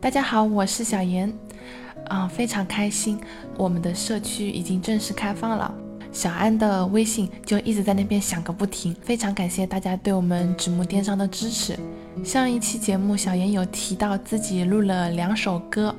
大家好，我是小严，啊，非常开心，我们的社区已经正式开放了。小安的微信就一直在那边响个不停，非常感谢大家对我们纸木电商的支持。上一期节目，小严有提到自己录了两首歌，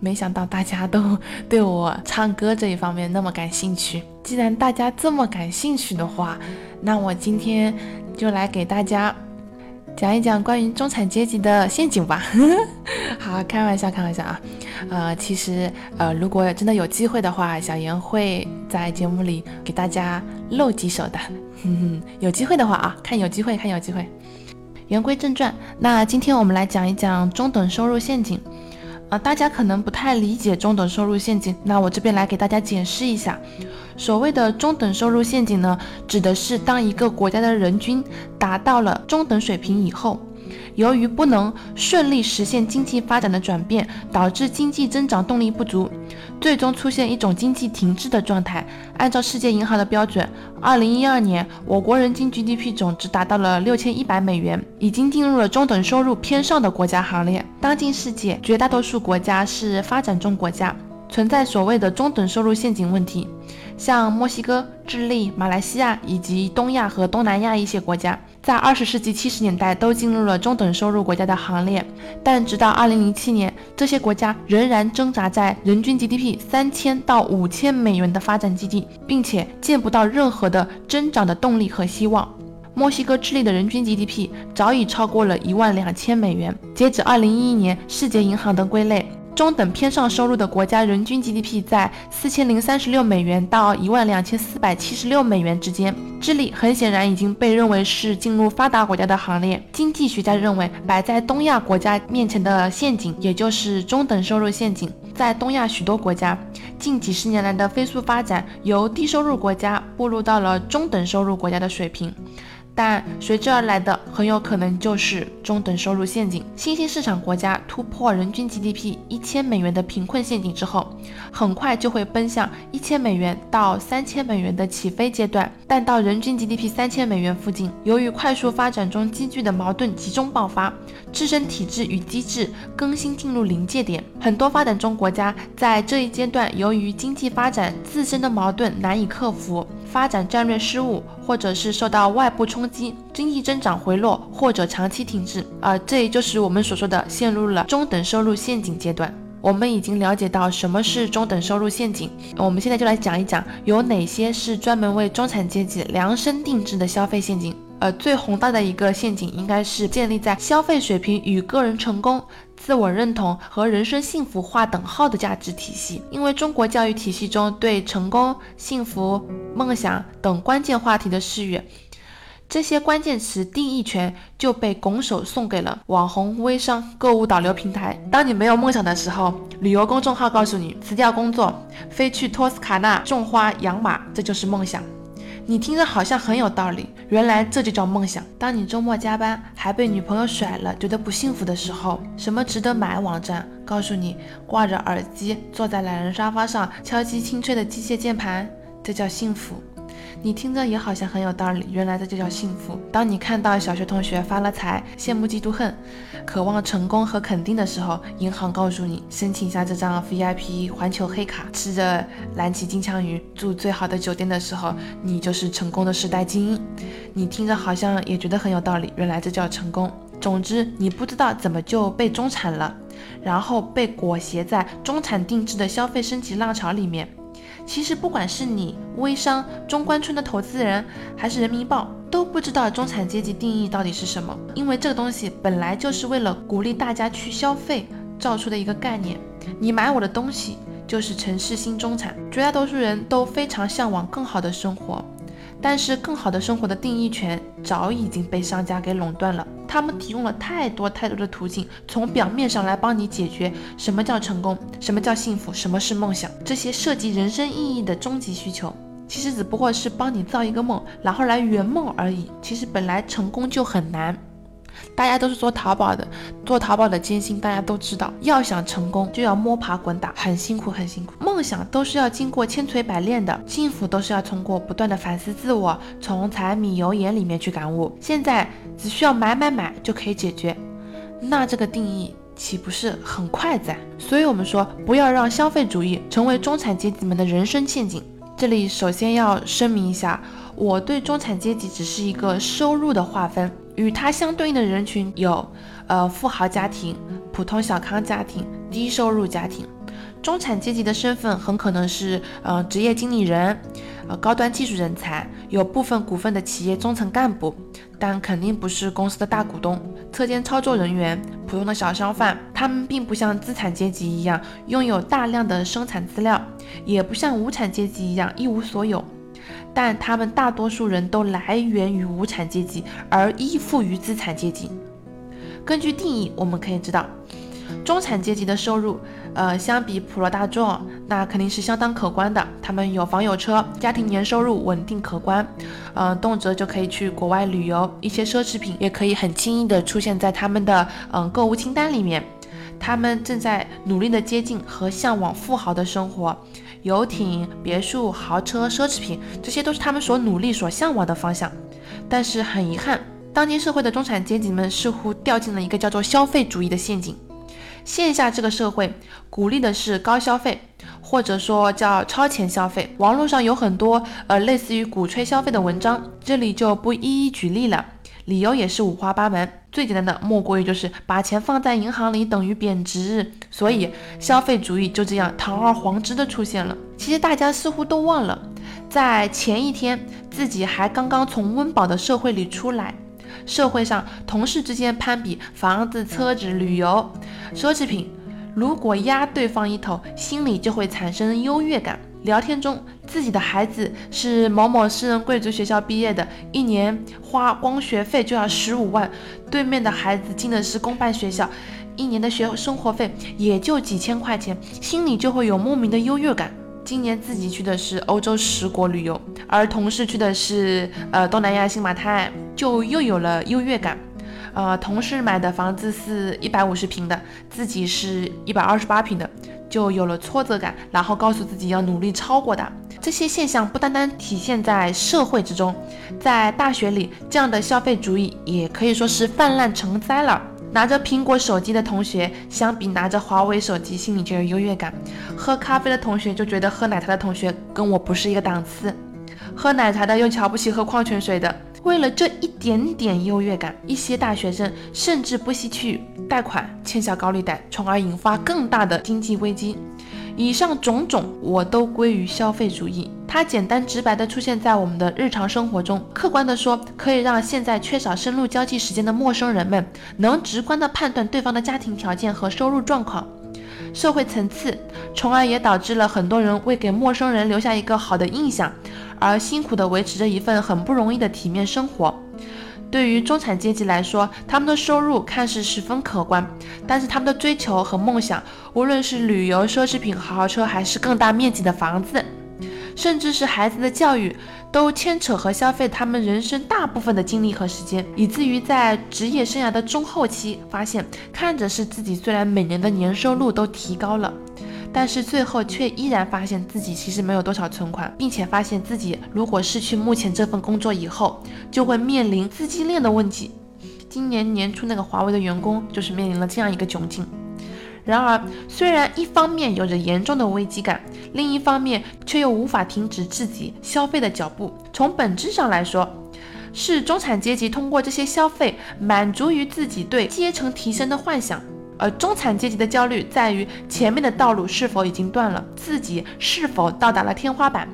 没想到大家都对我唱歌这一方面那么感兴趣。既然大家这么感兴趣的话，那我今天就来给大家。讲一讲关于中产阶级的陷阱吧。好，开玩笑，开玩笑啊。呃，其实呃，如果真的有机会的话，小严会在节目里给大家露几手的。哼 哼有机会的话啊，看有机会，看有机会。言归正传，那今天我们来讲一讲中等收入陷阱。啊，大家可能不太理解中等收入陷阱，那我这边来给大家解释一下。所谓的中等收入陷阱呢，指的是当一个国家的人均达到了中等水平以后。由于不能顺利实现经济发展的转变，导致经济增长动力不足，最终出现一种经济停滞的状态。按照世界银行的标准，二零一二年我国人均 GDP 总值达到了六千一百美元，已经进入了中等收入偏上的国家行列。当今世界绝大多数国家是发展中国家，存在所谓的中等收入陷阱问题。像墨西哥、智利、马来西亚以及东亚和东南亚一些国家，在二十世纪七十年代都进入了中等收入国家的行列，但直到二零零七年，这些国家仍然挣扎在人均 GDP 三千到五千美元的发展基地，并且见不到任何的增长的动力和希望。墨西哥、智利的人均 GDP 早已超过了一万两千美元。截止二零一一年，世界银行的归类。中等偏上收入的国家人均 GDP 在四千零三十六美元到一万两千四百七十六美元之间。智利很显然已经被认为是进入发达国家的行列。经济学家认为，摆在东亚国家面前的陷阱，也就是中等收入陷阱。在东亚许多国家，近几十年来的飞速发展，由低收入国家步入到了中等收入国家的水平。但随之而来的很有可能就是中等收入陷阱。新兴市场国家突破人均 GDP 一千美元的贫困陷阱之后，很快就会奔向一千美元到三千美元的起飞阶段。但到人均 GDP 三千美元附近，由于快速发展中积聚的矛盾集中爆发，自身体制与机制更新进入临界点。很多发展中国家在这一阶段，由于经济发展自身的矛盾难以克服。发展战略失误，或者是受到外部冲击，经济增长回落或者长期停滞，而这也就是我们所说的陷入了中等收入陷阱阶段。我们已经了解到什么是中等收入陷阱，我们现在就来讲一讲有哪些是专门为中产阶级量身定制的消费陷阱。呃，最宏大的一个陷阱应该是建立在消费水平与个人成功。自我认同和人生幸福划等号的价值体系，因为中国教育体系中对成功、幸福、梦想等关键话题的视野，这些关键词定义权就被拱手送给了网红、微商、购物导流平台。当你没有梦想的时候，旅游公众号告诉你辞掉工作，飞去托斯卡纳种花养马，这就是梦想。你听着好像很有道理，原来这就叫梦想。当你周末加班还被女朋友甩了，觉得不幸福的时候，什么值得买网站告诉你，挂着耳机坐在懒人沙发上敲击清脆的机械键盘，这叫幸福。你听着也好像很有道理，原来这就叫幸福。当你看到小学同学发了财，羡慕嫉妒恨，渴望成功和肯定的时候，银行告诉你申请下这张 VIP 环球黑卡，吃着蓝鳍金枪鱼，住最好的酒店的时候，你就是成功的时代精英。你听着好像也觉得很有道理，原来这叫成功。总之，你不知道怎么就被中产了，然后被裹挟在中产定制的消费升级浪潮里面。其实，不管是你微商、中关村的投资人，还是人民报，都不知道中产阶级定义到底是什么。因为这个东西本来就是为了鼓励大家去消费造出的一个概念。你买我的东西，就是城市新中产。绝大多数人都非常向往更好的生活，但是更好的生活的定义权早已经被商家给垄断了。他们提供了太多太多的途径，从表面上来帮你解决什么叫成功，什么叫幸福，什么是梦想，这些涉及人生意义的终极需求，其实只不过是帮你造一个梦，然后来圆梦而已。其实本来成功就很难。大家都是做淘宝的，做淘宝的艰辛大家都知道。要想成功，就要摸爬滚打，很辛苦，很辛苦。梦想都是要经过千锤百炼的，幸福都是要通过不断的反思自我，从柴米油盐里面去感悟。现在只需要买买买就可以解决，那这个定义岂不是很快哉？所以我们说，不要让消费主义成为中产阶级们的人生陷阱。这里首先要声明一下，我对中产阶级只是一个收入的划分。与它相对应的人群有，呃，富豪家庭、普通小康家庭、低收入家庭。中产阶级的身份很可能是，呃，职业经理人，呃，高端技术人才，有部分股份的企业中层干部，但肯定不是公司的大股东。车间操作人员、普通的小商贩，他们并不像资产阶级一样拥有大量的生产资料，也不像无产阶级一样一无所有。但他们大多数人都来源于无产阶级，而依附于资产阶级。根据定义，我们可以知道，中产阶级的收入，呃，相比普罗大众，那肯定是相当可观的。他们有房有车，家庭年收入稳定可观，嗯，动辄就可以去国外旅游，一些奢侈品也可以很轻易的出现在他们的嗯购物清单里面。他们正在努力的接近和向往富豪的生活。游艇、别墅、豪车、奢侈品，这些都是他们所努力、所向往的方向。但是很遗憾，当今社会的中产阶级们似乎掉进了一个叫做消费主义的陷阱。线下这个社会鼓励的是高消费，或者说叫超前消费。网络上有很多呃类似于鼓吹消费的文章，这里就不一一举例了。理由也是五花八门，最简单的莫过于就是把钱放在银行里等于贬值，所以消费主义就这样堂而皇之的出现了。其实大家似乎都忘了，在前一天自己还刚刚从温饱的社会里出来，社会上同事之间攀比房子、车子、旅游、奢侈品，如果压对方一头，心里就会产生优越感。聊天中，自己的孩子是某某私人贵族学校毕业的，一年花光学费就要十五万；对面的孩子进的是公办学校，一年的学生活费也就几千块钱，心里就会有莫名的优越感。今年自己去的是欧洲十国旅游，而同事去的是呃东南亚新马泰，就又有了优越感。呃，同事买的房子是一百五十平的，自己是一百二十八平的。就有了挫折感，然后告诉自己要努力超过他。这些现象不单单体现在社会之中，在大学里，这样的消费主义也可以说是泛滥成灾了。拿着苹果手机的同学，相比拿着华为手机，心里就有优越感；喝咖啡的同学就觉得喝奶茶的同学跟我不是一个档次；喝奶茶的又瞧不起喝矿泉水的。为了这一点点优越感，一些大学生甚至不惜去贷款欠下高利贷，从而引发更大的经济危机。以上种种，我都归于消费主义。它简单直白地出现在我们的日常生活中。客观地说，可以让现在缺少深入交际时间的陌生人们，能直观地判断对方的家庭条件和收入状况。社会层次，从而也导致了很多人为给陌生人留下一个好的印象，而辛苦地维持着一份很不容易的体面生活。对于中产阶级来说，他们的收入看似十分可观，但是他们的追求和梦想，无论是旅游、奢侈品、豪车，还是更大面积的房子。甚至是孩子的教育，都牵扯和消费他们人生大部分的精力和时间，以至于在职业生涯的中后期，发现看着是自己虽然每年的年收入都提高了，但是最后却依然发现自己其实没有多少存款，并且发现自己如果失去目前这份工作以后，就会面临资金链的问题。今年年初那个华为的员工就是面临了这样一个窘境。然而，虽然一方面有着严重的危机感，另一方面却又无法停止自己消费的脚步。从本质上来说，是中产阶级通过这些消费满足于自己对阶层提升的幻想，而中产阶级的焦虑在于前面的道路是否已经断了，自己是否到达了天花板。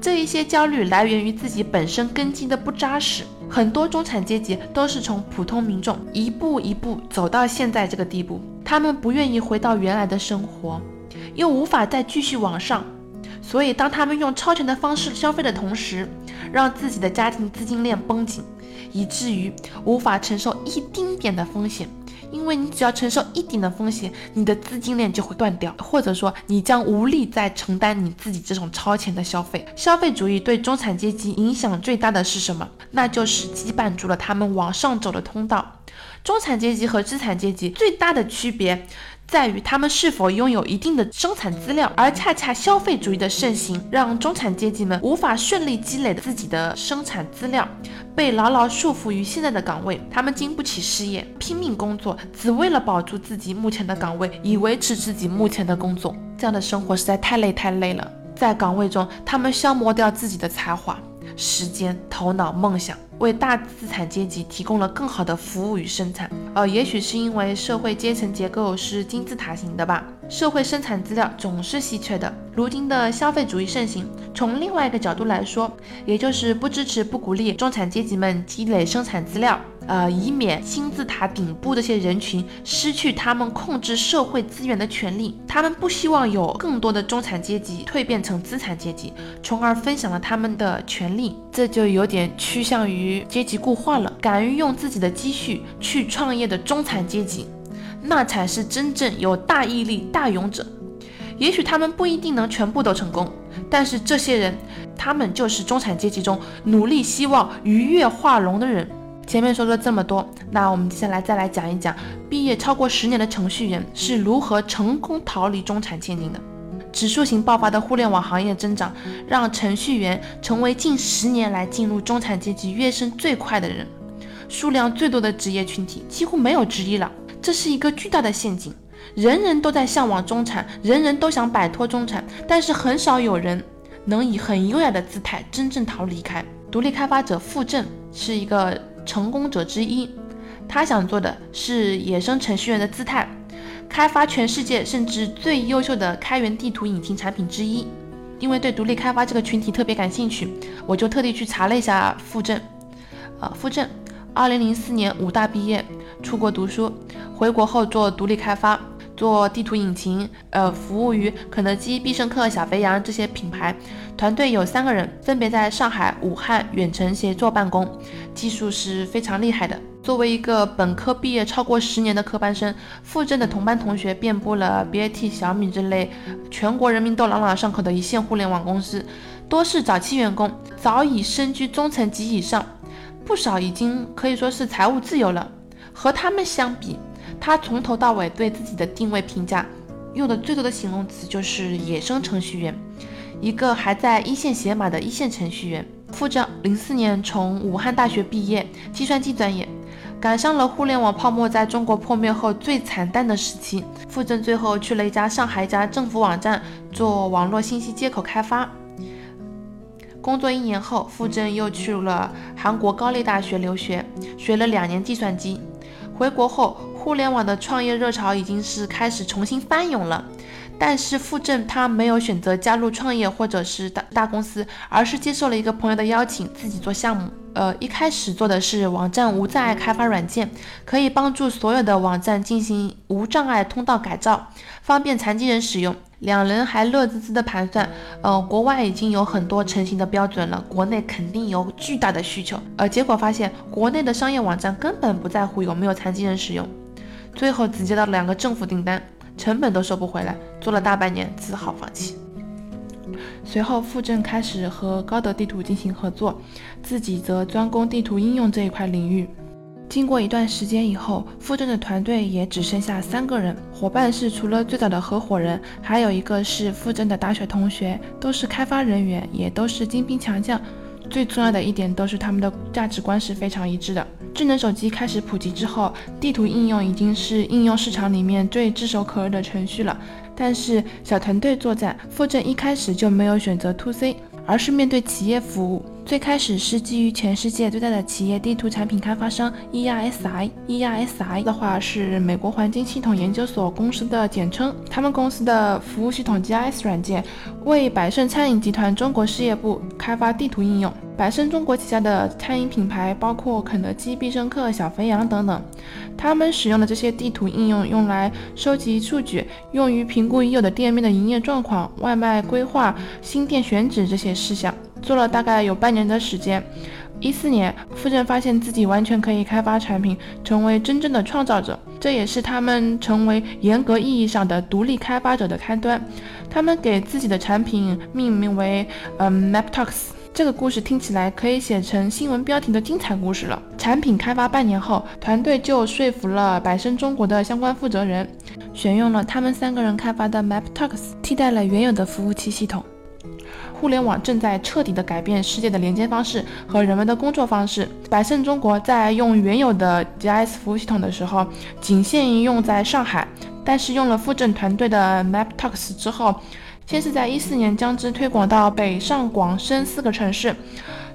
这一些焦虑来源于自己本身根基的不扎实。很多中产阶级都是从普通民众一步一步走到现在这个地步，他们不愿意回到原来的生活，又无法再继续往上，所以当他们用超前的方式消费的同时，让自己的家庭资金链绷紧，以至于无法承受一丁点的风险。因为你只要承受一点的风险，你的资金链就会断掉，或者说你将无力再承担你自己这种超前的消费。消费主义对中产阶级影响最大的是什么？那就是羁绊住了他们往上走的通道。中产阶级和资产阶级最大的区别。在于他们是否拥有一定的生产资料，而恰恰消费主义的盛行，让中产阶级们无法顺利积累自己的生产资料，被牢牢束缚于现在的岗位。他们经不起失业，拼命工作，只为了保住自己目前的岗位，以维持自己目前的工作。这样的生活实在太累太累了。在岗位中，他们消磨掉自己的才华、时间、头脑、梦想。为大资产阶级提供了更好的服务与生产，呃，也许是因为社会阶层结构是金字塔型的吧，社会生产资料总是稀缺的。如今的消费主义盛行，从另外一个角度来说，也就是不支持、不鼓励中产阶级们积累生产资料。呃，以免金字塔顶部这些人群失去他们控制社会资源的权利。他们不希望有更多的中产阶级蜕变成资产阶级，从而分享了他们的权利。这就有点趋向于阶级固化了。敢于用自己的积蓄去创业的中产阶级，那才是真正有大毅力、大勇者。也许他们不一定能全部都成功，但是这些人，他们就是中产阶级中努力希望鱼跃化龙的人。前面说了这么多，那我们接下来再来讲一讲，毕业超过十年的程序员是如何成功逃离中产陷阱的。指数型爆发的互联网行业增长，让程序员成为近十年来进入中产阶级跃升最快的人，数量最多的职业群体，几乎没有之一了。这是一个巨大的陷阱，人人都在向往中产，人人都想摆脱中产，但是很少有人能以很优雅的姿态真正逃离开。独立开发者傅正是一个。成功者之一，他想做的是野生程序员的姿态，开发全世界甚至最优秀的开源地图引擎产品之一。因为对独立开发这个群体特别感兴趣，我就特地去查了一下傅正。呃，傅正，二零零四年武大毕业，出国读书，回国后做独立开发。做地图引擎，呃，服务于肯德基、必胜客、小肥羊这些品牌。团队有三个人，分别在上海、武汉远程协作办公，技术是非常厉害的。作为一个本科毕业超过十年的科班生，傅正的同班同学遍布了 BAT、小米之类全国人民都朗朗上口的一线互联网公司，多是早期员工，早已身居中层及以上，不少已经可以说是财务自由了。和他们相比，他从头到尾对自己的定位评价，用的最多的形容词就是“野生程序员”，一个还在一线写码的一线程序员。傅正零四年从武汉大学毕业，计算机专业，赶上了互联网泡沫在中国破灭后最惨淡的时期。傅正最后去了一家上海一家政府网站做网络信息接口开发。工作一年后，傅正又去了韩国高丽大学留学，学了两年计算机。回国后，互联网的创业热潮已经是开始重新翻涌了。但是傅正他没有选择加入创业或者是大大公司，而是接受了一个朋友的邀请，自己做项目。呃，一开始做的是网站无障碍开发软件，可以帮助所有的网站进行无障碍通道改造，方便残疾人使用。两人还乐滋滋的盘算，呃，国外已经有很多成型的标准了，国内肯定有巨大的需求。呃，结果发现国内的商业网站根本不在乎有没有残疾人使用，最后只接到两个政府订单，成本都收不回来，做了大半年，只好放弃。随后，傅正开始和高德地图进行合作，自己则专攻地图应用这一块领域。经过一段时间以后，傅正的团队也只剩下三个人，伙伴是除了最早的合伙人，还有一个是傅正的大学同学，都是开发人员，也都是精兵强将。最重要的一点都是他们的价值观是非常一致的。智能手机开始普及之后，地图应用已经是应用市场里面最炙手可热的程序了。但是小团队作战，傅正一开始就没有选择 to C，而是面对企业服务。最开始是基于全世界最大的企业地图产品开发商 ERSI，ERSI 的话是美国环境系统研究所公司的简称。他们公司的服务系统 GIS 软件为百胜餐饮集团中国事业部开发地图应用。百胜中国旗下的餐饮品牌包括肯德基、必胜客、小肥羊等等，他们使用的这些地图应用用来收集数据，用于评估已有的店面的营业状况、外卖规划、新店选址这些事项。做了大概有半年的时间。一四年，富正发现自己完全可以开发产品，成为真正的创造者，这也是他们成为严格意义上的独立开发者的开端。他们给自己的产品命名为“呃 MapTalks”。这个故事听起来可以写成新闻标题的精彩故事了。产品开发半年后，团队就说服了百胜中国的相关负责人，选用了他们三个人开发的 MapTalks，替代了原有的服务器系统。互联网正在彻底的改变世界的连接方式和人们的工作方式。百胜中国在用原有的 GIS 服务系统的时候，仅限于用在上海，但是用了富正团队的 MapTalks 之后，先是在一四年将之推广到北上广深四个城市。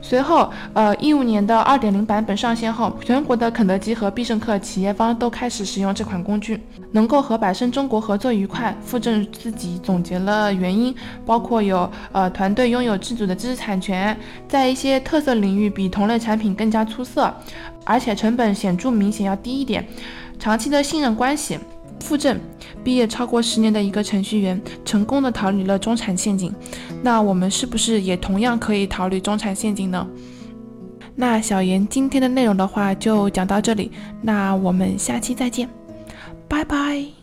随后，呃，一五年的二点零版本上线后，全国的肯德基和必胜客企业方都开始使用这款工具，能够和百胜中国合作愉快。傅正自己总结了原因，包括有呃团队拥有自主的知识产权，在一些特色领域比同类产品更加出色，而且成本显著明显要低一点，长期的信任关系。傅正毕业超过十年的一个程序员，成功的逃离了中产陷阱。那我们是不是也同样可以逃离中产陷阱呢？那小严今天的内容的话就讲到这里，那我们下期再见，拜拜。